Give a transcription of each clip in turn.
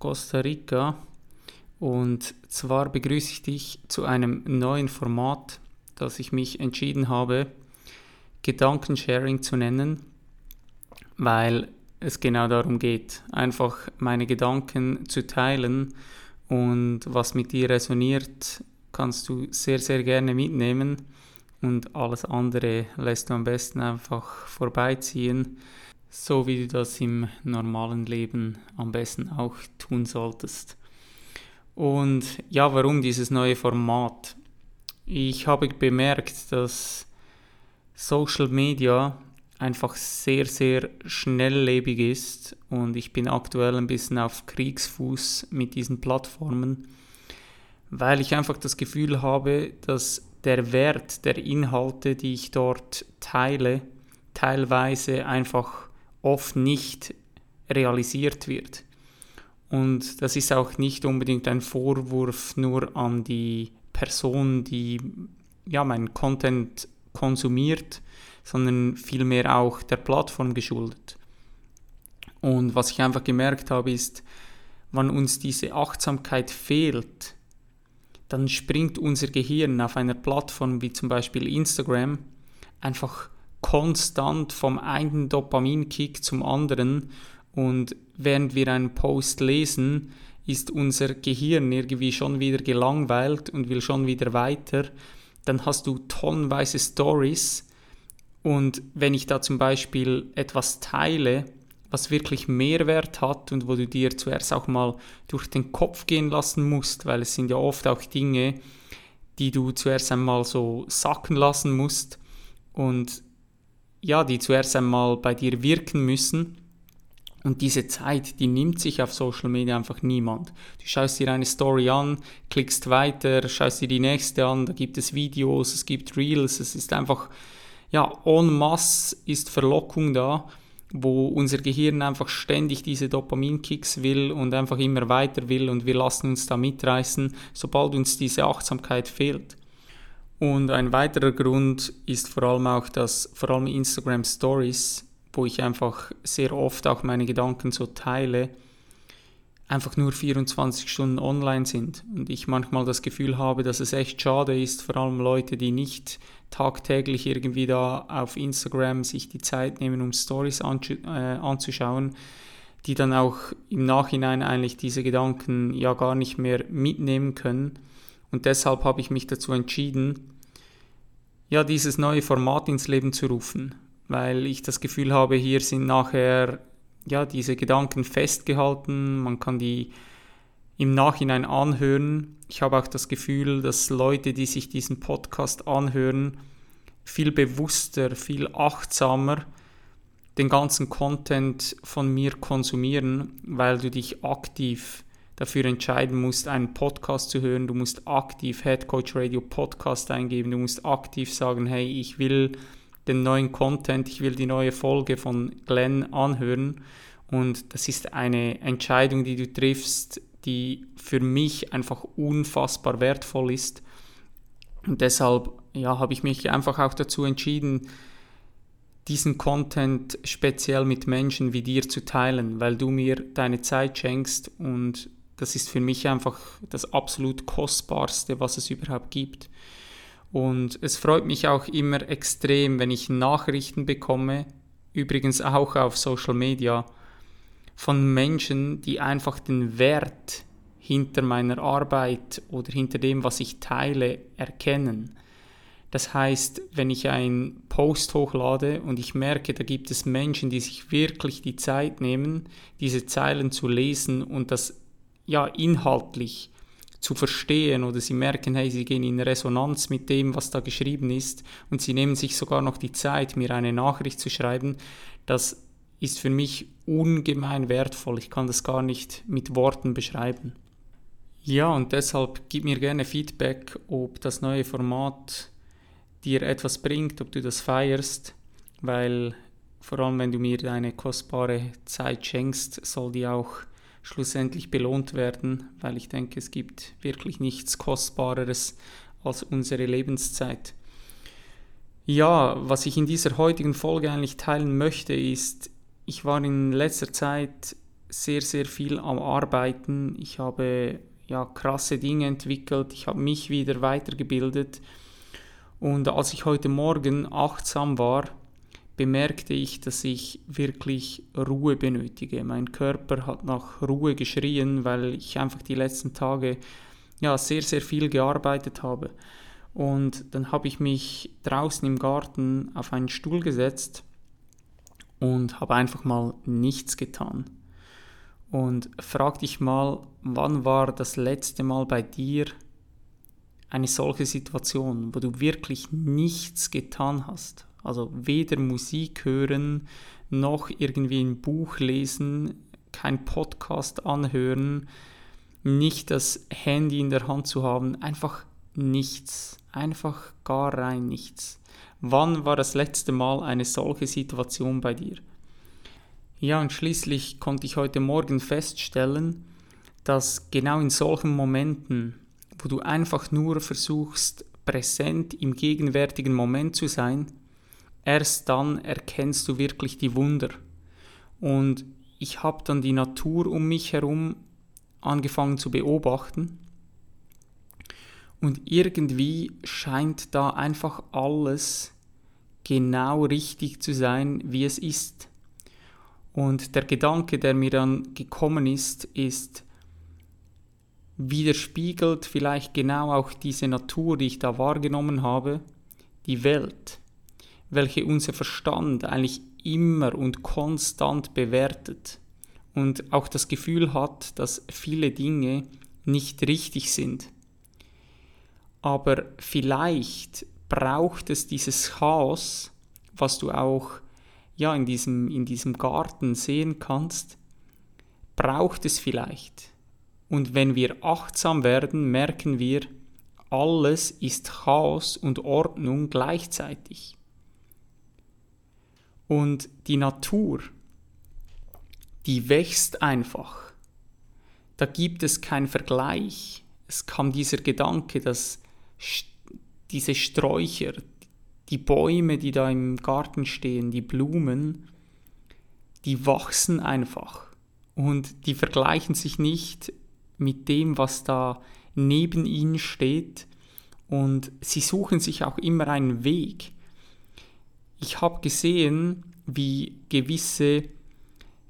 Costa Rica. Und zwar begrüße ich dich zu einem neuen Format, das ich mich entschieden habe, Gedankensharing zu nennen, weil es genau darum geht, einfach meine Gedanken zu teilen. Und was mit dir resoniert, kannst du sehr, sehr gerne mitnehmen. Und alles andere lässt du am besten einfach vorbeiziehen so wie du das im normalen Leben am besten auch tun solltest. Und ja, warum dieses neue Format? Ich habe bemerkt, dass Social Media einfach sehr, sehr schnelllebig ist und ich bin aktuell ein bisschen auf Kriegsfuß mit diesen Plattformen, weil ich einfach das Gefühl habe, dass der Wert der Inhalte, die ich dort teile, teilweise einfach oft nicht realisiert wird. Und das ist auch nicht unbedingt ein Vorwurf nur an die Person, die ja, meinen Content konsumiert, sondern vielmehr auch der Plattform geschuldet. Und was ich einfach gemerkt habe, ist, wenn uns diese Achtsamkeit fehlt, dann springt unser Gehirn auf einer Plattform wie zum Beispiel Instagram einfach konstant vom einen Dopaminkick zum anderen. Und während wir einen Post lesen, ist unser Gehirn irgendwie schon wieder gelangweilt und will schon wieder weiter, dann hast du tonnenweise Stories. Und wenn ich da zum Beispiel etwas teile, was wirklich Mehrwert hat und wo du dir zuerst auch mal durch den Kopf gehen lassen musst, weil es sind ja oft auch Dinge, die du zuerst einmal so sacken lassen musst. Und ja, die zuerst einmal bei dir wirken müssen. Und diese Zeit, die nimmt sich auf Social Media einfach niemand. Du schaust dir eine Story an, klickst weiter, schaust dir die nächste an, da gibt es Videos, es gibt Reels, es ist einfach, ja, en masse ist Verlockung da, wo unser Gehirn einfach ständig diese Dopaminkicks will und einfach immer weiter will und wir lassen uns da mitreißen, sobald uns diese Achtsamkeit fehlt. Und ein weiterer Grund ist vor allem auch, dass vor allem Instagram Stories, wo ich einfach sehr oft auch meine Gedanken so teile, einfach nur 24 Stunden online sind. Und ich manchmal das Gefühl habe, dass es echt schade ist, vor allem Leute, die nicht tagtäglich irgendwie da auf Instagram sich die Zeit nehmen, um Stories äh, anzuschauen, die dann auch im Nachhinein eigentlich diese Gedanken ja gar nicht mehr mitnehmen können und deshalb habe ich mich dazu entschieden, ja, dieses neue Format ins Leben zu rufen, weil ich das Gefühl habe, hier sind nachher ja diese Gedanken festgehalten, man kann die im Nachhinein anhören. Ich habe auch das Gefühl, dass Leute, die sich diesen Podcast anhören, viel bewusster, viel achtsamer den ganzen Content von mir konsumieren, weil du dich aktiv dafür entscheiden musst, einen Podcast zu hören. Du musst aktiv Head Coach Radio Podcast eingeben. Du musst aktiv sagen, hey, ich will den neuen Content, ich will die neue Folge von Glenn anhören. Und das ist eine Entscheidung, die du triffst, die für mich einfach unfassbar wertvoll ist. Und deshalb ja, habe ich mich einfach auch dazu entschieden, diesen Content speziell mit Menschen wie dir zu teilen, weil du mir deine Zeit schenkst und das ist für mich einfach das absolut Kostbarste, was es überhaupt gibt. Und es freut mich auch immer extrem, wenn ich Nachrichten bekomme, übrigens auch auf Social Media, von Menschen, die einfach den Wert hinter meiner Arbeit oder hinter dem, was ich teile, erkennen. Das heißt, wenn ich einen Post hochlade und ich merke, da gibt es Menschen, die sich wirklich die Zeit nehmen, diese Zeilen zu lesen und das ja, inhaltlich zu verstehen oder sie merken, hey, sie gehen in Resonanz mit dem, was da geschrieben ist und sie nehmen sich sogar noch die Zeit, mir eine Nachricht zu schreiben, das ist für mich ungemein wertvoll. Ich kann das gar nicht mit Worten beschreiben. Ja, und deshalb gib mir gerne Feedback, ob das neue Format dir etwas bringt, ob du das feierst, weil vor allem wenn du mir deine kostbare Zeit schenkst, soll die auch schlussendlich belohnt werden, weil ich denke, es gibt wirklich nichts Kostbareres als unsere Lebenszeit. Ja, was ich in dieser heutigen Folge eigentlich teilen möchte, ist, ich war in letzter Zeit sehr, sehr viel am Arbeiten. Ich habe ja krasse Dinge entwickelt, ich habe mich wieder weitergebildet. Und als ich heute Morgen achtsam war, bemerkte ich, dass ich wirklich Ruhe benötige. Mein Körper hat nach Ruhe geschrien, weil ich einfach die letzten Tage ja sehr sehr viel gearbeitet habe. Und dann habe ich mich draußen im Garten auf einen Stuhl gesetzt und habe einfach mal nichts getan. Und frag dich mal, wann war das letzte Mal bei dir eine solche Situation, wo du wirklich nichts getan hast? Also weder Musik hören, noch irgendwie ein Buch lesen, kein Podcast anhören, nicht das Handy in der Hand zu haben, einfach nichts, einfach gar rein nichts. Wann war das letzte Mal eine solche Situation bei dir? Ja, und schließlich konnte ich heute Morgen feststellen, dass genau in solchen Momenten, wo du einfach nur versuchst, präsent im gegenwärtigen Moment zu sein, erst dann erkennst du wirklich die Wunder. Und ich habe dann die Natur um mich herum angefangen zu beobachten. Und irgendwie scheint da einfach alles genau richtig zu sein, wie es ist. Und der Gedanke, der mir dann gekommen ist, ist, widerspiegelt vielleicht genau auch diese Natur, die ich da wahrgenommen habe, die Welt welche unser Verstand eigentlich immer und konstant bewertet und auch das Gefühl hat, dass viele Dinge nicht richtig sind. Aber vielleicht braucht es dieses Chaos, was du auch ja, in, diesem, in diesem Garten sehen kannst, braucht es vielleicht. Und wenn wir achtsam werden, merken wir, alles ist Chaos und Ordnung gleichzeitig. Und die Natur, die wächst einfach. Da gibt es keinen Vergleich. Es kam dieser Gedanke, dass diese Sträucher, die Bäume, die da im Garten stehen, die Blumen, die wachsen einfach. Und die vergleichen sich nicht mit dem, was da neben ihnen steht. Und sie suchen sich auch immer einen Weg ich habe gesehen, wie gewisse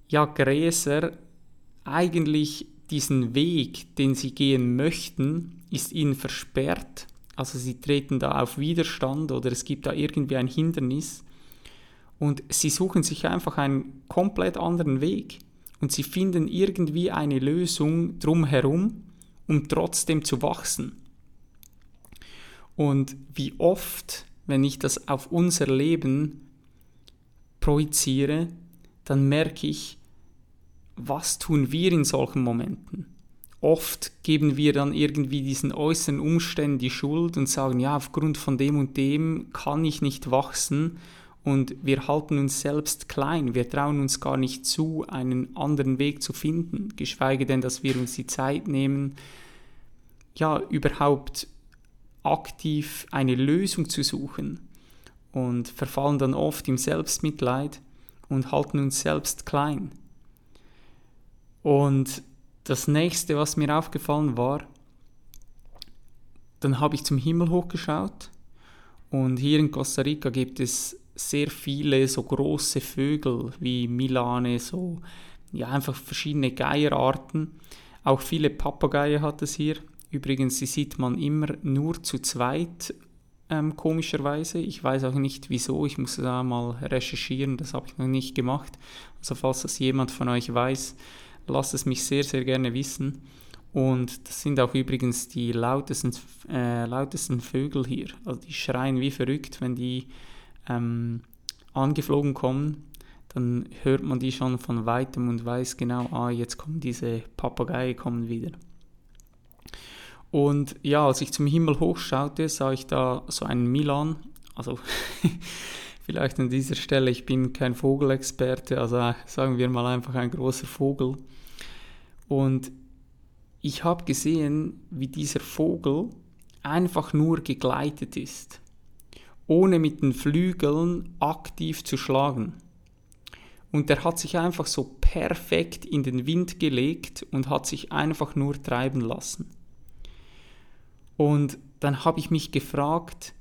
ja, Gräser eigentlich diesen Weg, den sie gehen möchten, ist ihnen versperrt. Also sie treten da auf Widerstand oder es gibt da irgendwie ein Hindernis. Und sie suchen sich einfach einen komplett anderen Weg. Und sie finden irgendwie eine Lösung drumherum, um trotzdem zu wachsen. Und wie oft wenn ich das auf unser Leben projiziere, dann merke ich, was tun wir in solchen Momenten? Oft geben wir dann irgendwie diesen äußeren Umständen die Schuld und sagen, ja, aufgrund von dem und dem kann ich nicht wachsen und wir halten uns selbst klein, wir trauen uns gar nicht zu, einen anderen Weg zu finden, geschweige denn, dass wir uns die Zeit nehmen, ja, überhaupt aktiv eine Lösung zu suchen und verfallen dann oft im Selbstmitleid und halten uns selbst klein. Und das nächste, was mir aufgefallen war, dann habe ich zum Himmel hochgeschaut und hier in Costa Rica gibt es sehr viele so große Vögel wie Milane, so ja einfach verschiedene Geierarten. Auch viele Papageien hat es hier. Übrigens, sie sieht man immer nur zu zweit, ähm, komischerweise. Ich weiß auch nicht wieso, ich muss da mal recherchieren, das habe ich noch nicht gemacht. Also falls das jemand von euch weiß, lasst es mich sehr, sehr gerne wissen. Und das sind auch übrigens die lautesten, äh, lautesten Vögel hier. Also die schreien wie verrückt, wenn die ähm, angeflogen kommen. dann hört man die schon von weitem und weiß genau, ah, jetzt kommen diese Papageien kommen wieder. Und ja, als ich zum Himmel hochschaute, sah ich da so einen Milan, also vielleicht an dieser Stelle, ich bin kein Vogelexperte, also sagen wir mal einfach ein großer Vogel. Und ich habe gesehen, wie dieser Vogel einfach nur gegleitet ist, ohne mit den Flügeln aktiv zu schlagen. Und er hat sich einfach so perfekt in den Wind gelegt und hat sich einfach nur treiben lassen. Und dann habe ich mich gefragt,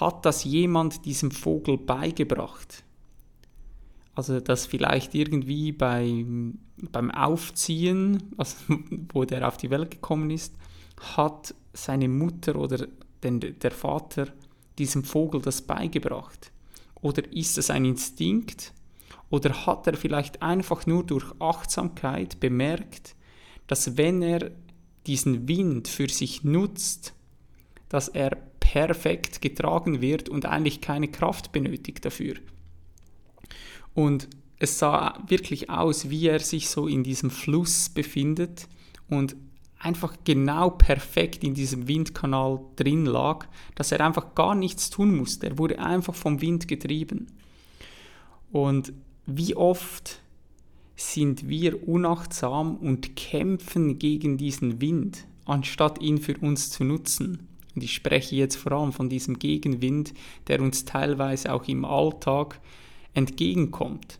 hat das jemand diesem Vogel beigebracht? Also dass vielleicht irgendwie bei, beim Aufziehen, also wo der auf die Welt gekommen ist, hat seine Mutter oder den, der Vater diesem Vogel das beigebracht? Oder ist es ein Instinkt? Oder hat er vielleicht einfach nur durch Achtsamkeit bemerkt, dass wenn er diesen Wind für sich nutzt, dass er perfekt getragen wird und eigentlich keine Kraft benötigt dafür. Und es sah wirklich aus, wie er sich so in diesem Fluss befindet und einfach genau perfekt in diesem Windkanal drin lag, dass er einfach gar nichts tun musste. Er wurde einfach vom Wind getrieben. Und wie oft sind wir unachtsam und kämpfen gegen diesen Wind, anstatt ihn für uns zu nutzen. Und ich spreche jetzt vor allem von diesem Gegenwind, der uns teilweise auch im Alltag entgegenkommt.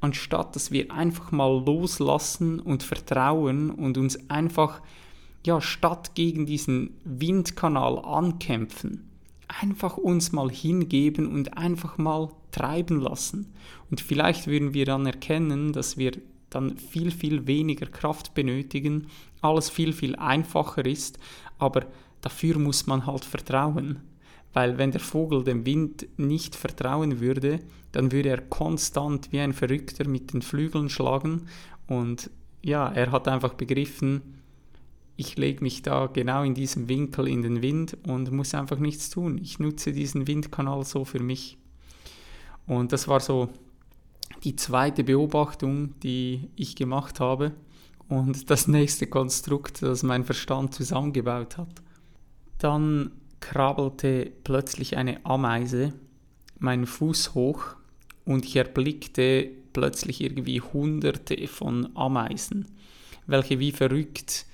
Anstatt dass wir einfach mal loslassen und vertrauen und uns einfach, ja, statt gegen diesen Windkanal ankämpfen, einfach uns mal hingeben und einfach mal treiben lassen. Und vielleicht würden wir dann erkennen, dass wir dann viel, viel weniger Kraft benötigen, alles viel, viel einfacher ist, aber dafür muss man halt vertrauen. Weil wenn der Vogel dem Wind nicht vertrauen würde, dann würde er konstant wie ein Verrückter mit den Flügeln schlagen und ja, er hat einfach begriffen, ich lege mich da genau in diesem Winkel in den Wind und muss einfach nichts tun. Ich nutze diesen Windkanal so für mich. Und das war so die zweite Beobachtung, die ich gemacht habe und das nächste Konstrukt, das mein Verstand zusammengebaut hat. Dann krabbelte plötzlich eine Ameise meinen Fuß hoch und ich erblickte plötzlich irgendwie hunderte von Ameisen, welche wie verrückt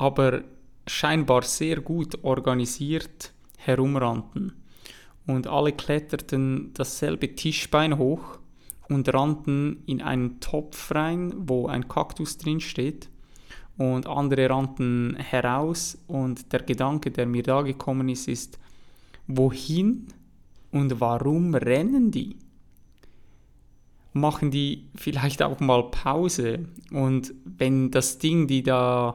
aber scheinbar sehr gut organisiert herumrannten. Und alle kletterten dasselbe Tischbein hoch und rannten in einen Topf rein, wo ein Kaktus drin steht. Und andere rannten heraus und der Gedanke, der mir da gekommen ist, ist, wohin und warum rennen die? Machen die vielleicht auch mal Pause und wenn das Ding, die da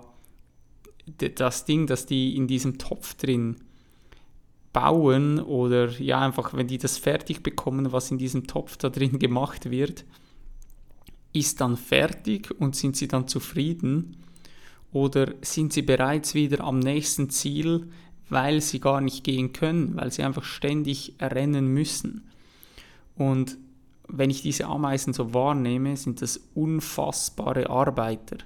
das Ding, das die in diesem Topf drin bauen oder ja einfach, wenn die das fertig bekommen, was in diesem Topf da drin gemacht wird, ist dann fertig und sind sie dann zufrieden oder sind sie bereits wieder am nächsten Ziel, weil sie gar nicht gehen können, weil sie einfach ständig rennen müssen. Und wenn ich diese Ameisen so wahrnehme, sind das unfassbare Arbeiter.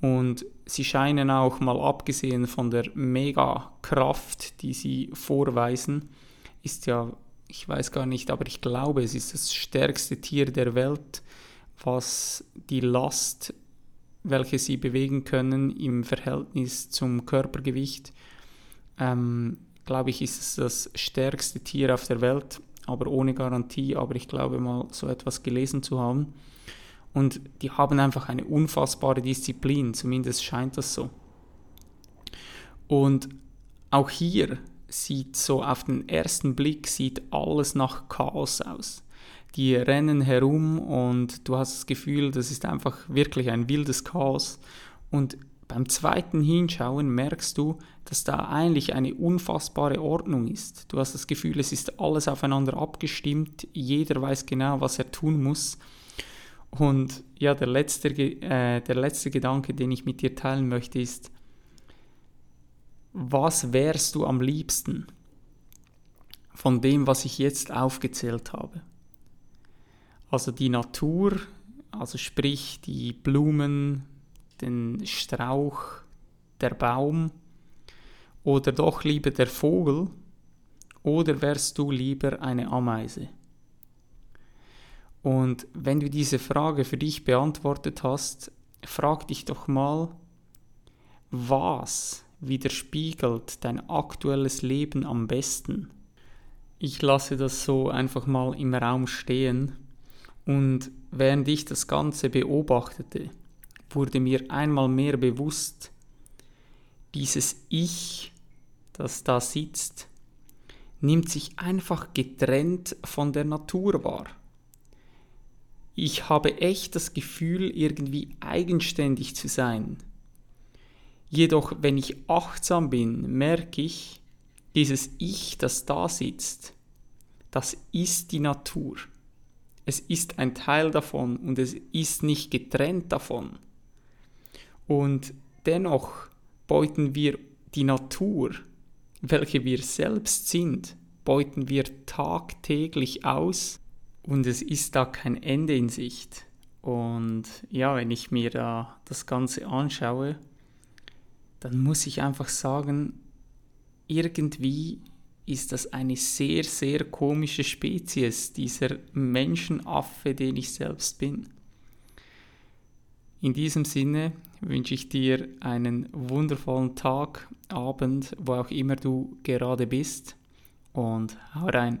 Und sie scheinen auch mal abgesehen von der Megakraft, die sie vorweisen, ist ja, ich weiß gar nicht, aber ich glaube, es ist das stärkste Tier der Welt, was die Last, welche sie bewegen können im Verhältnis zum Körpergewicht, ähm, glaube ich, ist es das stärkste Tier auf der Welt, aber ohne Garantie, aber ich glaube mal so etwas gelesen zu haben. Und die haben einfach eine unfassbare Disziplin, zumindest scheint das so. Und auch hier sieht so auf den ersten Blick sieht alles nach Chaos aus. Die rennen herum und du hast das Gefühl, das ist einfach wirklich ein wildes Chaos. Und beim zweiten Hinschauen merkst du, dass da eigentlich eine unfassbare Ordnung ist. Du hast das Gefühl, es ist alles aufeinander abgestimmt, jeder weiß genau, was er tun muss. Und ja, der letzte, äh, der letzte Gedanke, den ich mit dir teilen möchte, ist, was wärst du am liebsten von dem, was ich jetzt aufgezählt habe? Also die Natur, also sprich die Blumen, den Strauch, der Baum oder doch lieber der Vogel oder wärst du lieber eine Ameise? Und wenn du diese Frage für dich beantwortet hast, frag dich doch mal, was widerspiegelt dein aktuelles Leben am besten? Ich lasse das so einfach mal im Raum stehen und während ich das Ganze beobachtete, wurde mir einmal mehr bewusst, dieses Ich, das da sitzt, nimmt sich einfach getrennt von der Natur wahr. Ich habe echt das Gefühl, irgendwie eigenständig zu sein. Jedoch, wenn ich achtsam bin, merke ich, dieses Ich, das da sitzt, das ist die Natur. Es ist ein Teil davon und es ist nicht getrennt davon. Und dennoch beuten wir die Natur, welche wir selbst sind, beuten wir tagtäglich aus und es ist da kein Ende in Sicht. Und ja, wenn ich mir da das Ganze anschaue, dann muss ich einfach sagen, irgendwie ist das eine sehr, sehr komische Spezies, dieser Menschenaffe, den ich selbst bin. In diesem Sinne wünsche ich dir einen wundervollen Tag, Abend, wo auch immer du gerade bist und hau rein.